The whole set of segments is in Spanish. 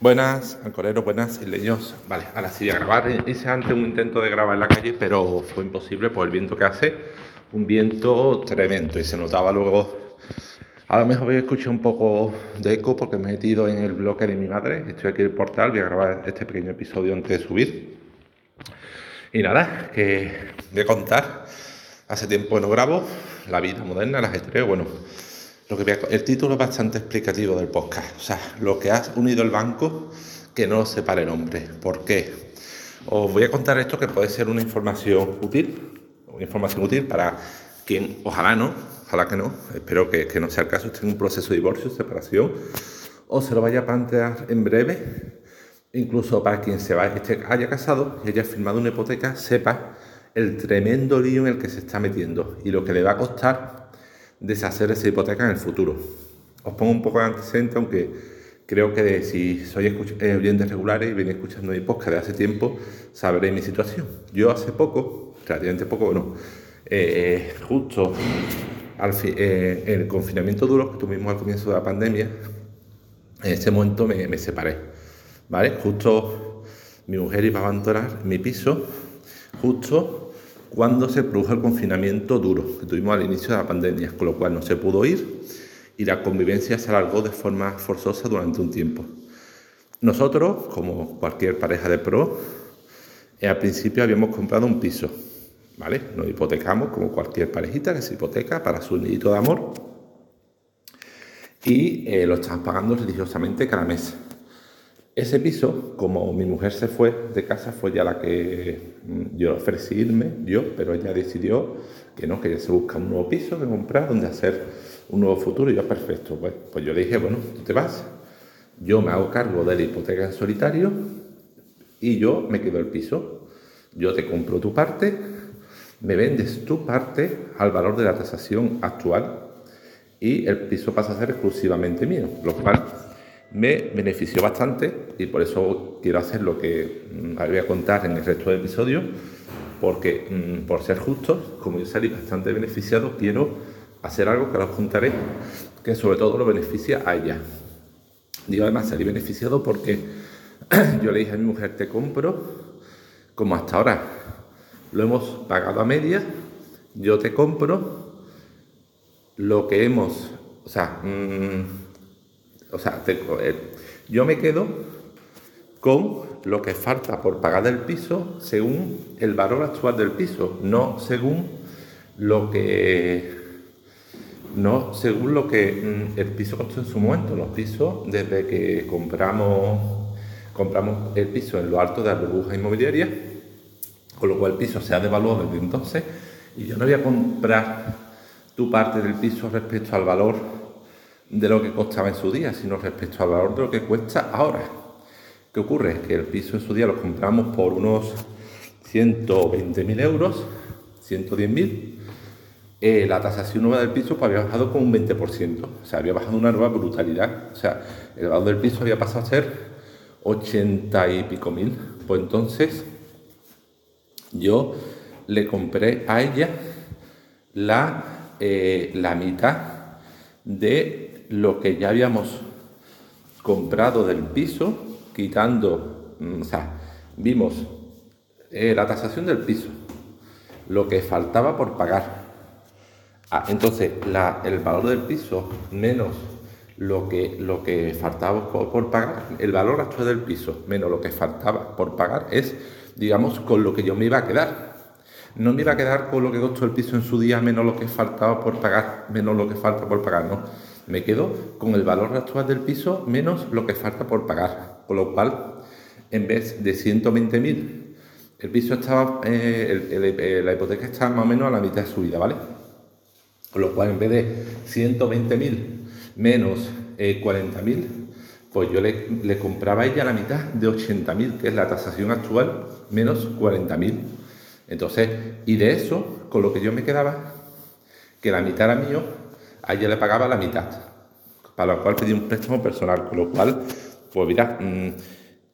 Buenas, ancoreros, buenas isleños. Vale, ahora sí voy a grabar. Hice antes un intento de grabar en la calle, pero fue imposible por el viento que hace. Un viento tremendo y se notaba luego. A lo mejor voy a escuchar un poco de eco porque me he metido en el bloque de mi madre. Estoy aquí en el portal, voy a grabar este pequeño episodio antes de subir. Y nada, que voy a contar. Hace tiempo no grabo la vida moderna, las estrellas, bueno el título es bastante explicativo del podcast. O sea, lo que has unido el banco que no separe el hombre. ¿Por qué? Os voy a contar esto que puede ser una información útil, una información útil para quien, ojalá no, ojalá que no, espero que, no sea el caso, esté en un proceso de divorcio, separación, o se lo vaya a plantear en breve, incluso para quien se esté, haya casado y haya firmado una hipoteca, sepa el tremendo lío en el que se está metiendo y lo que le va a costar deshacer esa hipoteca en el futuro. Os pongo un poco de antecedente, aunque creo que si sois eh, oyentes regulares y venís escuchando mi podcast de hace tiempo, sabréis mi situación. Yo hace poco, relativamente poco, bueno, eh, justo al eh, en el confinamiento duro que tuvimos al comienzo de la pandemia, en ese momento me, me separé, ¿vale? Justo mi mujer iba a abandonar mi piso, justo cuando se produjo el confinamiento duro que tuvimos al inicio de la pandemia, con lo cual no se pudo ir y la convivencia se alargó de forma forzosa durante un tiempo. Nosotros, como cualquier pareja de pro, eh, al principio habíamos comprado un piso, ¿vale? Nos hipotecamos como cualquier parejita que se hipoteca para su nidito de amor y eh, lo estamos pagando religiosamente cada mes. Ese piso, como mi mujer se fue de casa, fue ya la que mm, yo ofrecí irme, yo, pero ella decidió que no, que ella se busca un nuevo piso que comprar, donde hacer un nuevo futuro. Y yo, perfecto, pues, pues yo le dije, bueno, tú te vas, yo me hago cargo de la hipoteca en solitario y yo me quedo el piso. Yo te compro tu parte, me vendes tu parte al valor de la tasación actual y el piso pasa a ser exclusivamente mío, lo cual me benefició bastante y por eso quiero hacer lo que mm, voy a contar en el resto del episodio, porque mm, por ser justos, como yo salí bastante beneficiado, quiero hacer algo que os contaré, que sobre todo lo beneficia a ella. Digo, además salí beneficiado porque yo le dije a mi mujer, te compro, como hasta ahora lo hemos pagado a media, yo te compro lo que hemos, o sea, mmm, o sea, eh, yo me quedo con lo que falta por pagar del piso según el valor actual del piso, no según lo que no según lo que mm, el piso costó en su momento. Los pisos, desde que compramos compramos el piso en lo alto de la burbuja inmobiliaria, con lo cual el piso se ha devaluado desde entonces, y yo no voy a comprar tu parte del piso respecto al valor de lo que costaba en su día, sino respecto al valor de lo que cuesta ahora. ¿Qué ocurre? Que el piso en su día lo compramos por unos 120.000 euros, 110.000. Eh, la tasación nueva del piso pues, había bajado con un 20%, o sea, había bajado una nueva brutalidad. O sea, el valor del piso había pasado a ser 80 y pico mil. Pues entonces yo le compré a ella la, eh, la mitad de lo que ya habíamos comprado del piso, quitando, mm, o sea, vimos eh, la tasación del piso, lo que faltaba por pagar. Ah, entonces, el valor del piso menos lo que, lo que faltaba por, por, pagar, el valor actual del piso menos lo que faltaba por pagar es, digamos, con lo que yo me iba a quedar. No me iba a quedar con lo que costó el piso en su día menos lo que faltaba por pagar, menos lo que falta por pagar, no me quedo con el valor actual del piso menos lo que falta por pagar. Con lo cual, en vez de 120.000, el piso estaba, eh, eh, la hipoteca estaba más o menos a la mitad de su vida, ¿vale? Con lo cual, en vez de 120.000 menos 40.000, eh, pues yo le, le, compraba a ella la mitad de 80.000, que es la tasación actual, menos 40.000. Entonces, y de eso, con lo que yo me quedaba, que la mitad era mío, a ella le pagaba la mitad, para lo cual pedí un préstamo personal, con lo cual, pues mira, mm,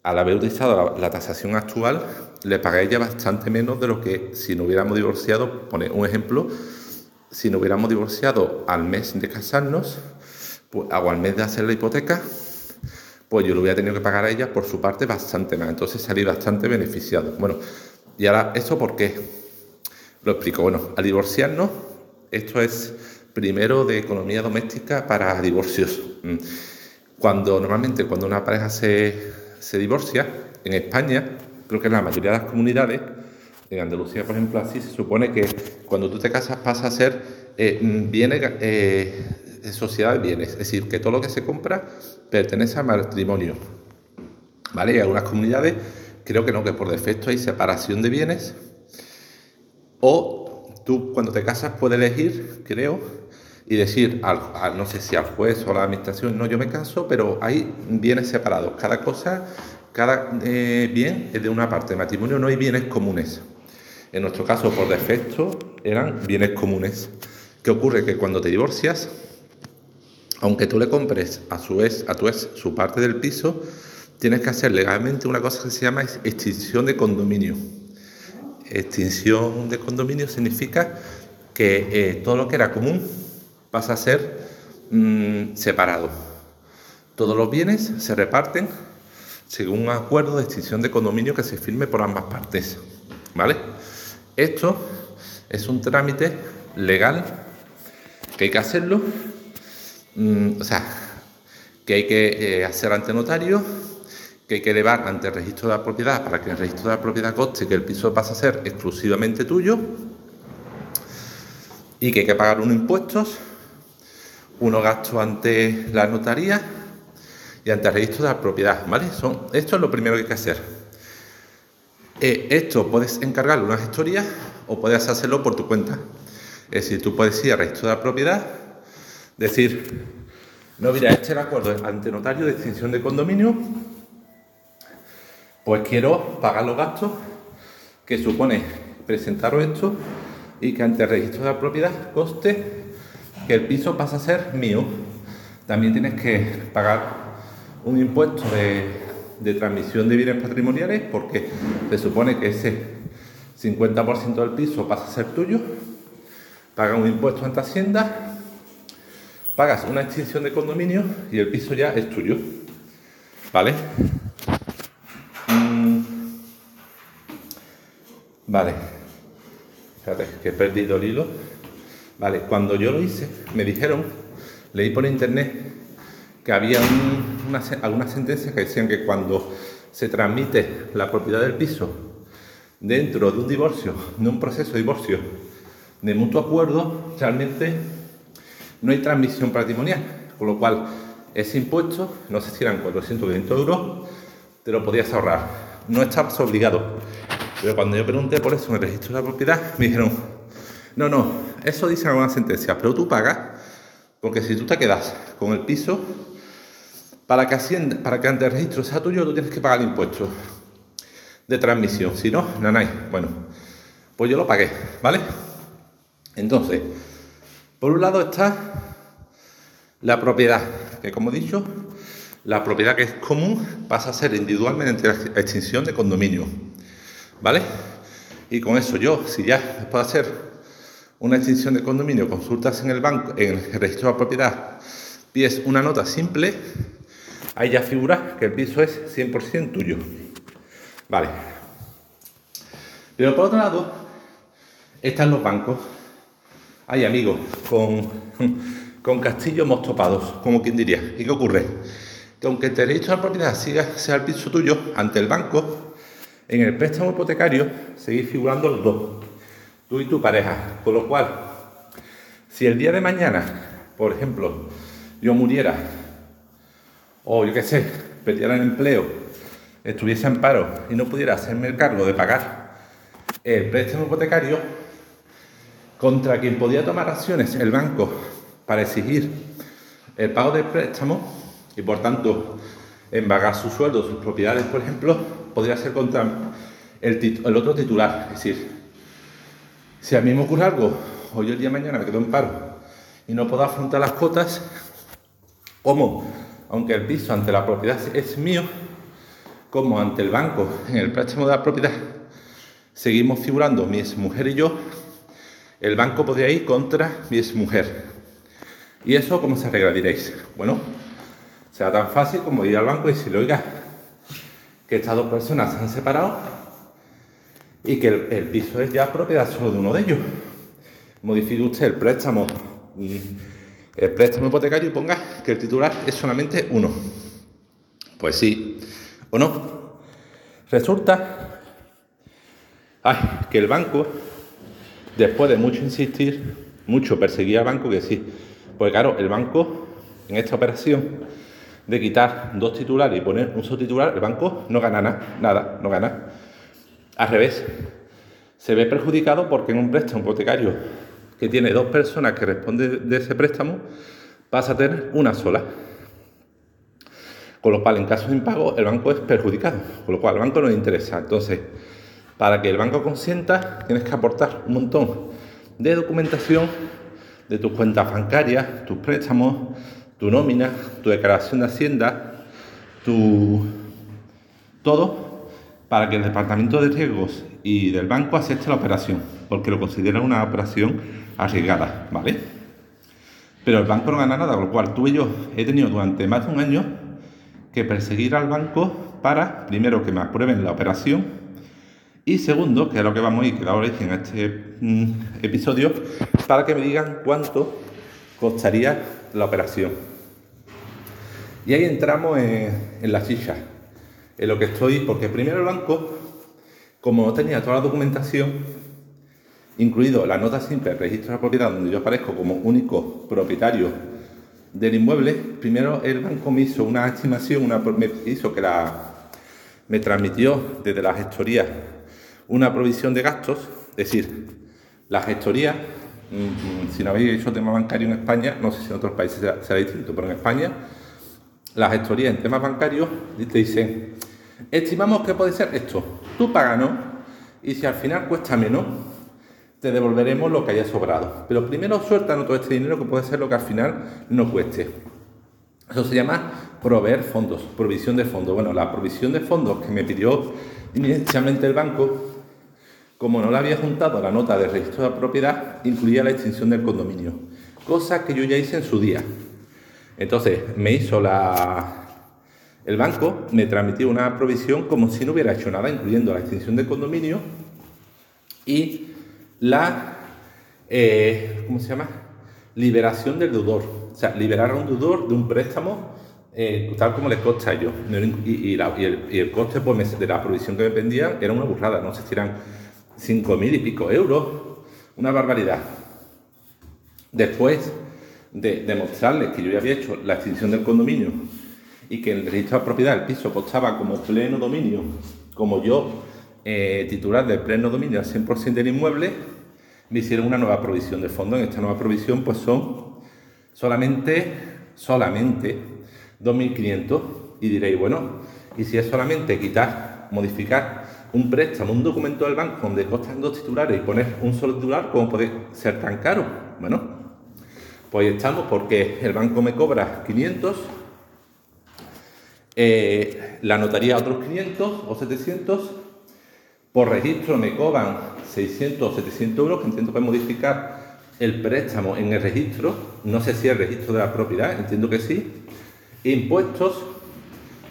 al haber utilizado la, tasación actual, le pagué a ella bastante menos de lo que si no hubiéramos divorciado, pone un ejemplo, si no hubiéramos divorciado al mes de casarnos, pues, o al mes de hacer la hipoteca, pues yo lo voy a tener que pagar a ella por su parte bastante más. Entonces salí bastante beneficiado. Bueno, y ahora, ¿eso por qué? Lo explico. Bueno, al divorciarnos, esto es primero de economía doméstica para divorcios. Mm. Cuando normalmente cuando una pareja se, se divorcia, en España, creo que en la mayoría de las comunidades, en Andalucía, por ejemplo, así se supone que cuando tú te casas pasa a ser eh, bienes, eh, sociedad de bienes, es decir, que todo lo que se compra pertenece al matrimonio. ¿Vale? Y algunas comunidades creo que no, que por defecto hay separación de bienes. O tú cuando te casas puedes elegir, creo, y decir, al, no sé si al juez o a la administración, no, yo me caso, pero hay bienes separados. Cada cosa, cada eh, bien es de una parte. matrimonio no hay bienes comunes. En nuestro caso, por defecto, eran bienes comunes. ¿Qué ocurre? Que cuando te divorcias, aunque tú le compres a su ex, a tu ex su parte del piso, tienes que hacer legalmente una cosa que se llama extinción de condominio. Extinción de condominio significa que eh, todo lo que era común pasa a ser mm, separado. Todos los bienes se reparten según un acuerdo de extinción de condominio que se firme por ambas partes. ¿Vale? Esto es un trámite legal que hay que hacerlo, mm, o sea, que hay que eh, hacer ante notario, que hay que elevar ante el registro de la propiedad para que el registro de la propiedad conste que el piso pasa a ser exclusivamente tuyo y que hay que pagar unos impuestos, unos gastos ante la notaría y ante el registro de la propiedad, ¿vale? Son, esto es lo primero que hay que hacer. Eh, esto puedes encargarle una gestoría o puedes hacerlo por tu cuenta. Es decir, tú puedes ir al registro de la propiedad, decir, no, mira, este acuerdo ante notario de extinción de condominio, pues quiero pagar los gastos que supone presentaros esto y que ante el registro de la propiedad coste que el piso pasa a ser mío. También tienes que pagar un impuesto de, transmisión de bienes patrimoniales porque se supone que ese 50% del piso pasa a ser tuyo pagas un impuesto ante Hacienda, pagas una extinción de condominio y el piso ya es tuyo. ¿Vale? Mm. Vale. Fíjate, que he perdido el hilo. Cuando yo lo hice, me dijeron, leí por internet que había una, algunas sentencias que decían que cuando se transmite la propiedad del piso dentro de un divorcio, de un proceso de divorcio, de mutuo acuerdo, realmente no hay transmisión patrimonial, con lo cual ese impuesto, no sé si eran 400 o 500 euros, te lo podías ahorrar. No estabas obligado. Pero cuando yo pregunté por eso en el registro de la propiedad, me dijeron, no, no, eso dice alguna sentencia, pero tú pagas, porque si tú te quedas con el piso, para que, Hacienda, para que ante el registro sea tuyo, tú tienes que pagar el impuesto de transmisión. Si no, hay. Bueno, pues yo lo pagué, ¿vale? Entonces, por un lado está la propiedad, que como he dicho, la propiedad que es común pasa a ser individualmente la extinción de condominio. ¿Vale? Y con eso yo, si ya puedo hacer una extinción de condominio, consultas en el banco, en el registro de propiedad, pides una nota simple, ahí ya figura que el piso es 100% tuyo. Vale. Pero por otro lado, están los bancos hay amigos, con, con castillos mostopados, como quien diría. ¿Y qué ocurre? Que aunque el derecho a la propiedad siga, sea el piso tuyo ante el banco, en el préstamo hipotecario seguís figurando los dos, tú y tu pareja. Con lo cual, si el día de mañana, por ejemplo, yo muriera, o yo qué sé, perdiera el empleo, estuviese en paro y no pudiera hacerme el cargo de pagar el préstamo hipotecario, contra quien podía tomar acciones el banco para exigir el pago del préstamo y por tanto embargar su sueldo, sus propiedades, por ejemplo, podría ser contra el, otro titular. Es decir, si a mí me ocurre algo, o el día de mañana me quedo en paro y no puedo afrontar las cuotas, como, aunque el piso ante la propiedad es mío, como ante el banco en el préstamo de la propiedad, seguimos figurando mi mujer y yo el banco podría ir contra mi mujer. ¿Y eso cómo se arregla? Bueno, sea tan fácil como ir al banco y decirle, oiga, que estas dos personas se han separado y que el, piso es ya propiedad solo de uno de ellos. Modifique usted el préstamo, el préstamo hipotecario y ponga que el titular es solamente uno. Pues sí, o no. Resulta que el banco, después de mucho insistir, mucho perseguir al banco, que sí, pues claro, el banco en esta operación de quitar dos titulares y poner un solo titular, el banco no gana nada, nada, no gana. Al revés, se ve perjudicado porque en un préstamo hipotecario que tiene dos personas que responden de ese préstamo, pasa a tener una sola. Con lo cual, en caso de impago, el banco es perjudicado, con lo cual al banco no le interesa. Entonces, para que el banco consienta, tienes que aportar un montón de documentación de tus cuentas bancarias, tus préstamos, tu nómina, tu declaración de Hacienda, tu todo, para que el departamento de riesgos y del banco acepte la operación, porque lo considera una operación arriesgada, ¿vale? Pero el banco no gana nada, con lo cual tú y yo he tenido durante más de un año que perseguir al banco para, primero, que me aprueben la operación y segundo, que es lo que vamos a ir, que da origen a este mm, episodio, para que me digan cuánto costaría la operación. Y ahí entramos en, la chicha, en lo que estoy, porque primero el banco, como no tenía toda la documentación, incluido la nota simple del registro de propiedad, donde yo aparezco como único propietario del inmueble, primero el banco me hizo una estimación, una, me hizo que la, me transmitió desde la gestoría una provisión de gastos, es decir, la gestoría Mm, si no habéis hecho tema bancario en España, no sé si en otros países será, distinto, pero en España, la gestoría en temas bancarios te dicen, estimamos que puede ser esto, tú páganos y si al final cuesta menos, te devolveremos lo que haya sobrado. Pero primero suéltanos todo este dinero que puede ser lo que al final no cueste. Eso se llama proveer fondos, provisión de fondos. Bueno, la provisión de fondos que me pidió inicialmente el banco como no la había juntado la nota de registro de propiedad, incluía la extinción del condominio, cosa que yo ya hice en su día. Entonces, me hizo la... El banco me transmitió una provisión como si no hubiera hecho nada, incluyendo la extinción del condominio y la... Eh, ¿Cómo se llama? Liberación del deudor. O sea, liberar a un deudor de un préstamo eh, tal como les costa a ellos. Y, el, coste pues, de la provisión que me pendía era una burrada, no sé si eran cinco mil y pico euros, una barbaridad. Después de demostrarles que yo ya había hecho la extinción del condominio y que el registro de propiedad del piso costaba como pleno dominio, como yo eh, titular de pleno dominio al 100% del inmueble, me hicieron una nueva provisión de fondo. En esta nueva provisión pues son solamente, solamente 2.500 y diréis, bueno, y si es solamente quitar, modificar un préstamo, un documento del banco donde costan dos titulares y poner un solo titular, ¿cómo puede ser tan caro? Bueno, pues estamos porque el banco me cobra 500, eh, la notaría otros 500 o 700, por registro me cobran 600 o 700 euros, que entiendo que modificar el préstamo en el registro, no sé si el registro de la propiedad, entiendo que sí, impuestos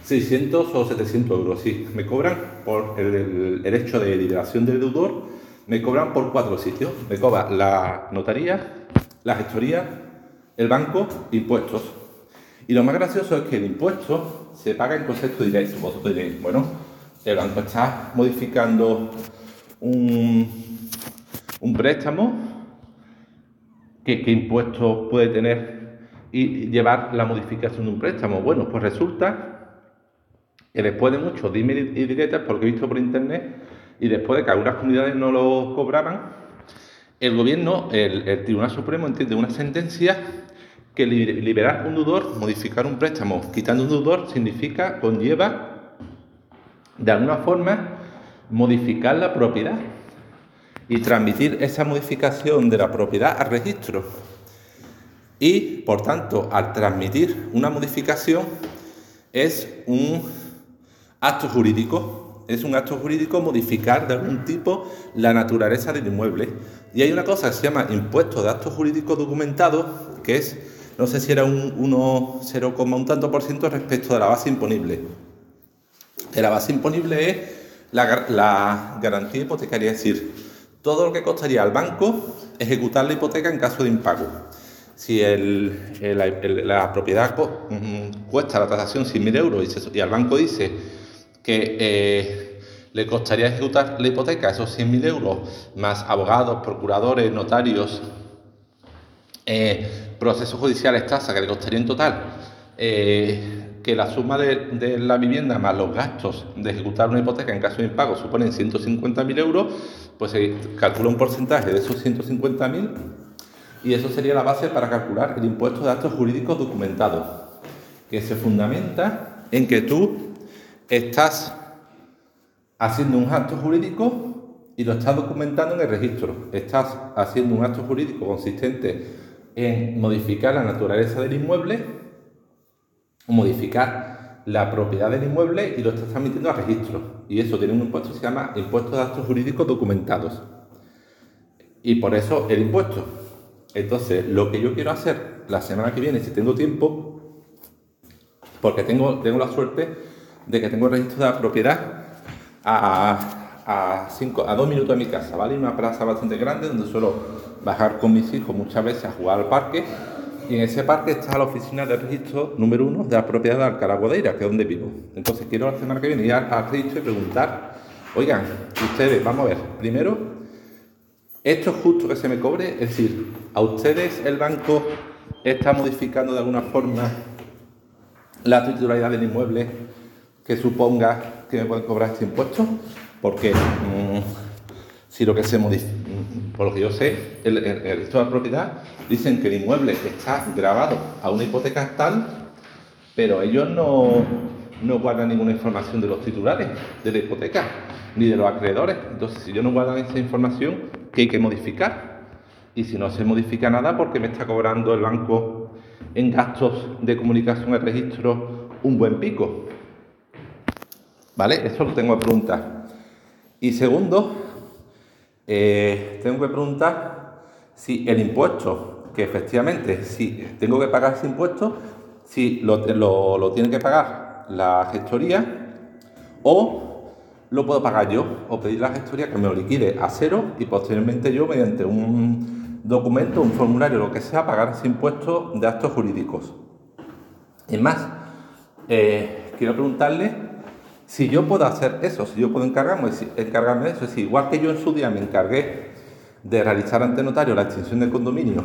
600 o 700 euros, sí. Me cobran por el, hecho de liberación del deudor, me cobran por cuatro sitios. Me cobra la notaría, la gestoría, el banco, impuestos. Y lo más gracioso es que el impuesto se paga en concepto directo. Vosotros diréis, bueno, el banco está modificando un, un préstamo, ¿qué, ¿qué impuestos puede tener y llevar la modificación de un préstamo? Bueno, pues resulta que después de muchos dime y diretas, porque he visto por internet, y después de que algunas comunidades no lo cobraban, el gobierno, el, Tribunal Supremo entiende una sentencia que liberar un deudor, modificar un préstamo, quitando un deudor, significa, conlleva, de alguna forma, modificar la propiedad y transmitir esa modificación de la propiedad al registro. Y, por tanto, al transmitir una modificación, es un Acto jurídico. Es un acto jurídico modificar de algún tipo la naturaleza del inmueble. Y hay una cosa que se llama impuesto de actos jurídicos documentados, que es no sé si era un 1, 0, un tanto por ciento respecto de la base imponible. La base imponible es la, garantía hipotecaria, es decir, todo lo que costaría al banco ejecutar la hipoteca en caso de impago. Si la propiedad cuesta la tasación 100.000 euros y, al banco dice que eh, le costaría ejecutar la hipoteca esos 100.000 euros, más abogados, procuradores, notarios, eh, procesos judiciales, tasa que le costaría en total, eh, que la suma de, la vivienda más los gastos de ejecutar una hipoteca en caso de impago suponen 150.000 euros, pues se calcula un porcentaje de esos 150.000 y eso sería la base para calcular el impuesto de actos jurídicos documentados, que se fundamenta en que tú estás haciendo un acto jurídico y lo estás documentando en el registro. Estás haciendo un acto jurídico consistente en modificar la naturaleza del inmueble modificar la propiedad del inmueble y lo estás transmitiendo al registro. Y eso tiene un impuesto que se llama impuesto de actos jurídicos documentados. Y por eso el impuesto. Entonces, lo que yo quiero hacer la semana que viene, si tengo tiempo, porque tengo, tengo la suerte de que tengo el registro de la propiedad a, a, cinco, a dos minutos de mi casa, ¿vale? Una plaza bastante grande donde suelo bajar con mis hijos muchas veces a jugar al parque. Y en ese parque está la oficina de registro número uno de la propiedad de Alcalá Guadeira, que es donde vivo. Entonces quiero la semana que viene ir al registro y preguntar, oigan, ustedes, vamos a ver, primero, esto es justo que se me cobre, es decir, a ustedes el banco está modificando de alguna forma la titularidad del inmueble que suponga que me pueden cobrar este impuesto, porque mm, si lo que se modifica, por lo que yo sé, el, el, de la propiedad dicen que el inmueble está grabado a una hipoteca tal, pero ellos no, no guardan ninguna información de los titulares de la hipoteca, ni de los acreedores. Entonces, si ellos no guardan esa información, ¿qué hay que modificar? Y si no se modifica nada, ¿por qué me está cobrando el banco en gastos de comunicación y registro un buen pico? ¿Vale? Eso lo tengo que preguntar. Y segundo, eh, tengo que preguntar si el impuesto, que efectivamente, si tengo que pagar ese impuesto, si lo, lo, tiene que pagar la gestoría o lo puedo pagar yo o pedir la gestoría que me lo liquide a cero y posteriormente yo mediante un documento, un formulario, lo que sea, pagar ese impuesto de actos jurídicos. Es más, eh, quiero preguntarle si yo puedo hacer eso, si yo puedo encargarme, encargarme de eso, es igual que yo en su día me encargué de realizar ante notario la extinción del condominio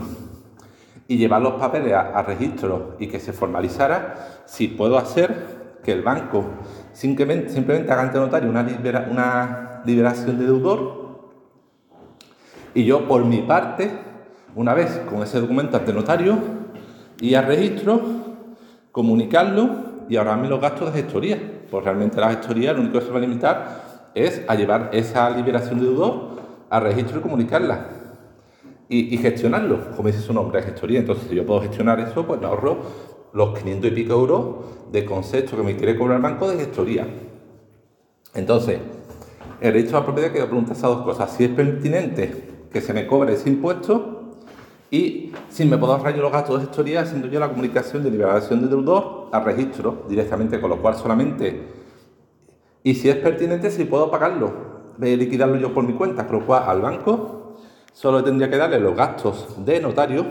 y llevar los papeles a, registro y que se formalizara, si puedo hacer que el banco simplemente, haga ante notario una, una liberación de deudor y yo por mi parte, una vez con ese documento ante notario, y a registro, comunicarlo y ahorrarme los gastos de gestoría. Pues realmente la gestoría lo único que se va a limitar es a llevar esa liberación de deudor a registro y comunicarla. Y, gestionarlo, como dice su nombre, gestoría. Entonces, si yo puedo gestionar eso, pues me ahorro los 500 y pico euros de concepto que me quiere cobrar el banco de gestoría. Entonces, el registro de la propiedad quiero preguntar esas dos cosas. Si es pertinente que se me cobre ese impuesto y si me puedo ahorrar los gastos de gestoría haciendo yo la comunicación de liberación de deudor al registro directamente, con lo cual solamente, y si es pertinente, si puedo pagarlo, liquidarlo yo por mi cuenta, con lo cual al banco solo tendría que darle los gastos de notario,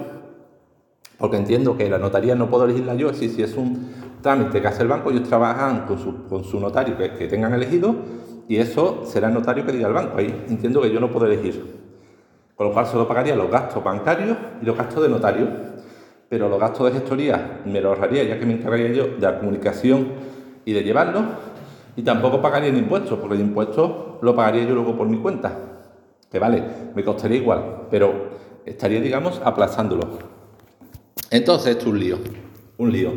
porque entiendo que la notaría no puedo elegirla yo, si, si es un trámite que hace el banco, ellos trabajan con su, con su notario que, que tengan elegido, y eso será el notario que diga al banco, ahí entiendo que yo no puedo elegir. Con lo cual solo pagaría los gastos bancarios y los gastos de notario. Pero los gastos de gestoría me los ahorraría ya que me encargaría yo de la comunicación y de llevarlo. Y tampoco pagaría el impuesto, porque el impuesto lo pagaría yo luego por mi cuenta. Que vale, me costaría igual, pero estaría, digamos, aplazándolo. Entonces, esto es un lío. Un lío.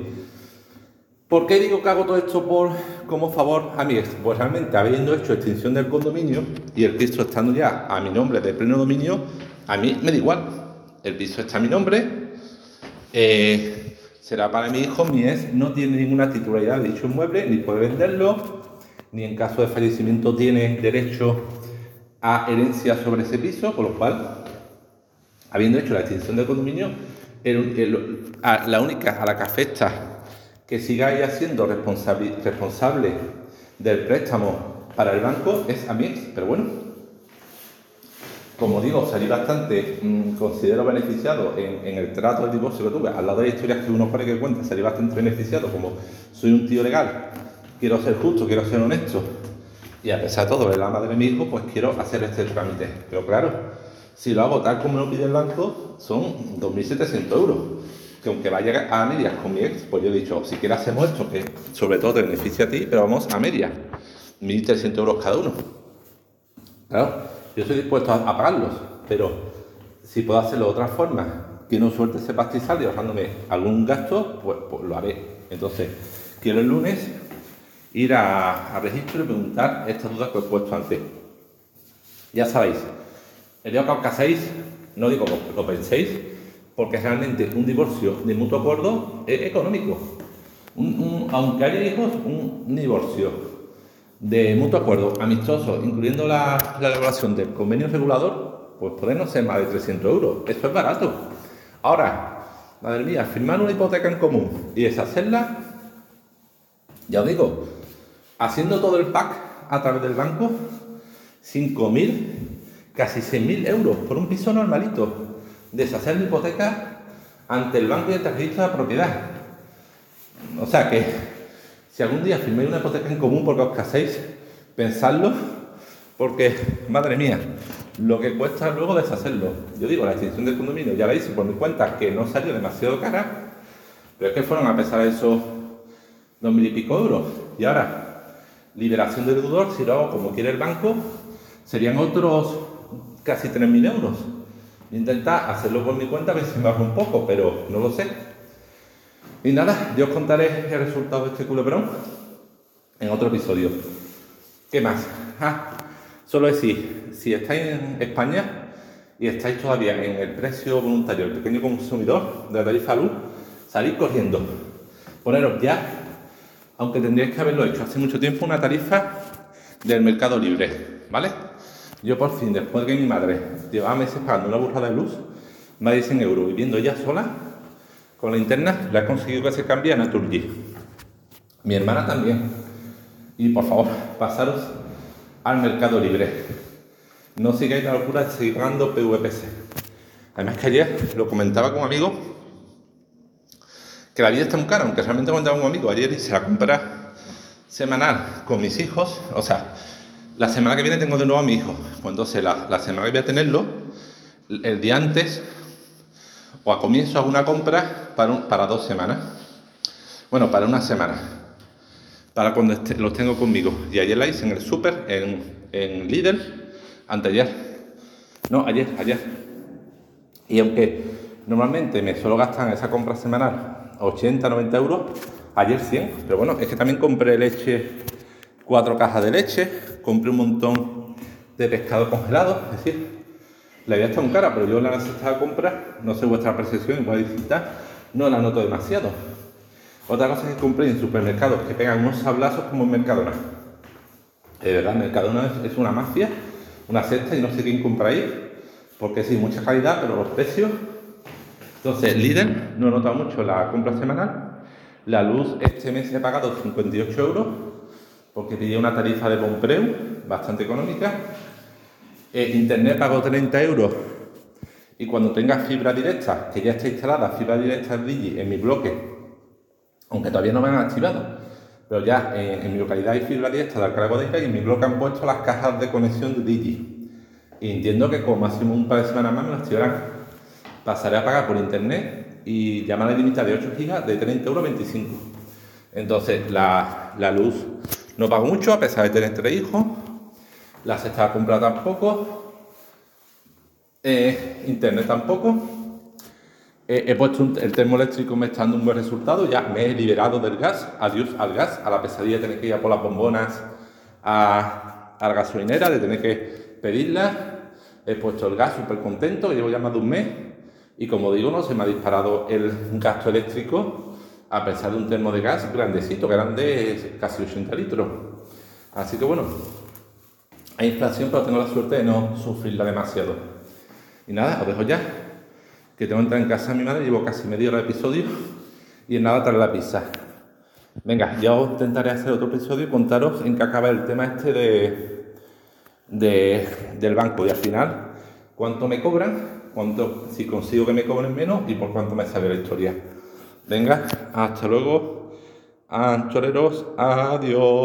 ¿Por qué digo que hago todo esto por, como favor a mi? Pues realmente habiendo hecho extinción del condominio y el piso estando ya a mi nombre de pleno dominio, a mí me da igual. El piso está a mi nombre, eh, será para mi hijo, mi ex no tiene ninguna titularidad de dicho inmueble, ni puede venderlo, ni en caso de fallecimiento tiene derecho a herencia sobre ese piso, con lo cual, habiendo hecho la extinción del condominio, la única a la que afecta que sigáis siendo responsable, del préstamo para el banco es a mí, pero bueno, como digo, salí bastante, mm, considero beneficiado en, el trato del divorcio que tuve, al lado de historias que uno pone que cuenta, salí bastante beneficiado, como soy un tío legal, quiero ser justo, quiero ser honesto, y a pesar de todo, el ama de mi hijo, pues quiero hacer este trámite. Pero claro, si lo hago tal como lo pide el banco, son 2.700 euros. Que aunque vaya a medias con mi ex, pues yo he dicho, si quieres hacemos esto, que sobre todo te beneficia a ti, pero vamos a medias. 1.300 euros cada uno. Claro, yo estoy dispuesto a, pagarlos, pero si puedo hacerlo de otra forma, que no suelte ese pastizal y ahorrándome algún gasto, pues, pues lo haré. Entonces, quiero el lunes ir a, registro y preguntar estas dudas que os he puesto antes. Ya sabéis, el día que os caséis, no digo que lo penséis, porque realmente un divorcio de mutuo acuerdo es económico. aunque haya hijos, un divorcio de mutuo acuerdo amistoso, incluyendo la, la elaboración del convenio regulador, pues puede no ser más de 300 euros. Esto es barato. Ahora, madre mía, firmar una hipoteca en común y deshacerla, ya os digo, haciendo todo el pack a través del banco, 5.000, casi 6.000 euros por un piso normalito. Deshacer la hipoteca ante el banco y el registro de propiedad. O sea que, si algún día firméis una hipoteca en común porque os caséis, pensadlo, porque, madre mía, lo que cuesta luego deshacerlo. Yo digo, la extinción del condominio, ya la hice por mi cuenta, que no salió demasiado cara, pero es que fueron a pesar de esos dos mil y pico euros. Y ahora, liberación del deudor, si lo hago como quiere el banco, serían otros casi 3.000 euros. Intentar hacerlo por mi cuenta, a ver si me bajo un poco, pero no lo sé. Y nada, yo os contaré el resultado de este culebrón en otro episodio. ¿Qué más? Ah, solo decir, si estáis en España y estáis todavía en el precio voluntario del pequeño consumidor de la tarifa luz, salid corriendo. Poneros ya aunque tendríais que haberlo hecho hace mucho tiempo, una tarifa del mercado libre, ¿vale? Yo por fin, después de que mi madre llevaba meses pagando una burrada de luz, más de 100 euros, viviendo ella sola, con la interna, le ha conseguido que se cambie a Naturgy. Mi hermana también. Y por favor, pasaros al mercado libre. No sigáis la locura de seguir pagando PVPC. Además que ayer lo comentaba con un amigo que la vida está muy cara, aunque realmente cuando un amigo ayer hice la compra semanal con mis hijos, o sea, la semana que viene tengo de nuevo a mi hijo, pues entonces la, semana que voy a tenerlo, el día antes, o a comienzo hago una compra para, para dos semanas, bueno, para una semana, para cuando los tengo conmigo. Y ayer la hice en el súper, en, en Lidl, anteayer, no, ayer, ayer. Y aunque normalmente me suelo gastar en esa compra semanal 80, 90 euros, ayer 100, pero bueno, es que también compré leche, cuatro cajas de leche, compré un montón de pescado congelado, es decir, la idea está muy cara, pero yo la necesitaba comprar, no sé vuestra percepción, igual distinta, no la noto demasiado. Otra cosa que compré en supermercados que pegan unos sablazos como en Mercadona. De verdad, Mercadona es, una mafia, una cesta y no sé quién compra ahí, porque sí, mucha calidad, pero los precios entonces, líder, no he notado mucho la compra semanal. La luz este mes he pagado 58 euros porque tenía una tarifa de Bompreu bastante económica. Eh, internet pago 30 euros y cuando tenga fibra directa, que ya está instalada fibra directa Digi en mi bloque, aunque todavía no me han activado, pero ya eh, en mi localidad hay fibra directa de Alcalá y en mi bloque han puesto las cajas de conexión de Digi. Y entiendo que como máximo un par de semanas más me las activarán pasaré a pagar por internet y llamada limitada de 8 gigas de 30 euros 25. Entonces la, luz no pago mucho a pesar de tener tres hijos. La cesta comprar tampoco. Eh, internet tampoco. Eh, he puesto el termoeléctrico, me está dando un buen resultado. Ya me he liberado del gas. Adiós al gas, a la pesadilla de tener que ir a por las bombonas a, a la gasolinera, de tener que pedirlas. He puesto el gas súper contento, llevo ya más de un mes y como digo, no se me ha disparado el gasto eléctrico a pesar de un termo de gas grandecito, grande, casi 80 litros. Así que bueno, hay inflación, pero tengo la suerte de no sufrirla demasiado. Y nada, os dejo ya. que tengo que entrar en casa de mi madre, llevo casi media hora episodio y en nada trae la pizza. Venga, ya os intentaré hacer otro episodio y contaros en qué acaba el tema este de, del banco y al final cuánto me cobran, cuánto, si consigo que me cobren menos y por cuánto me sale la historia. Venga, hasta luego, anchoreros, adiós.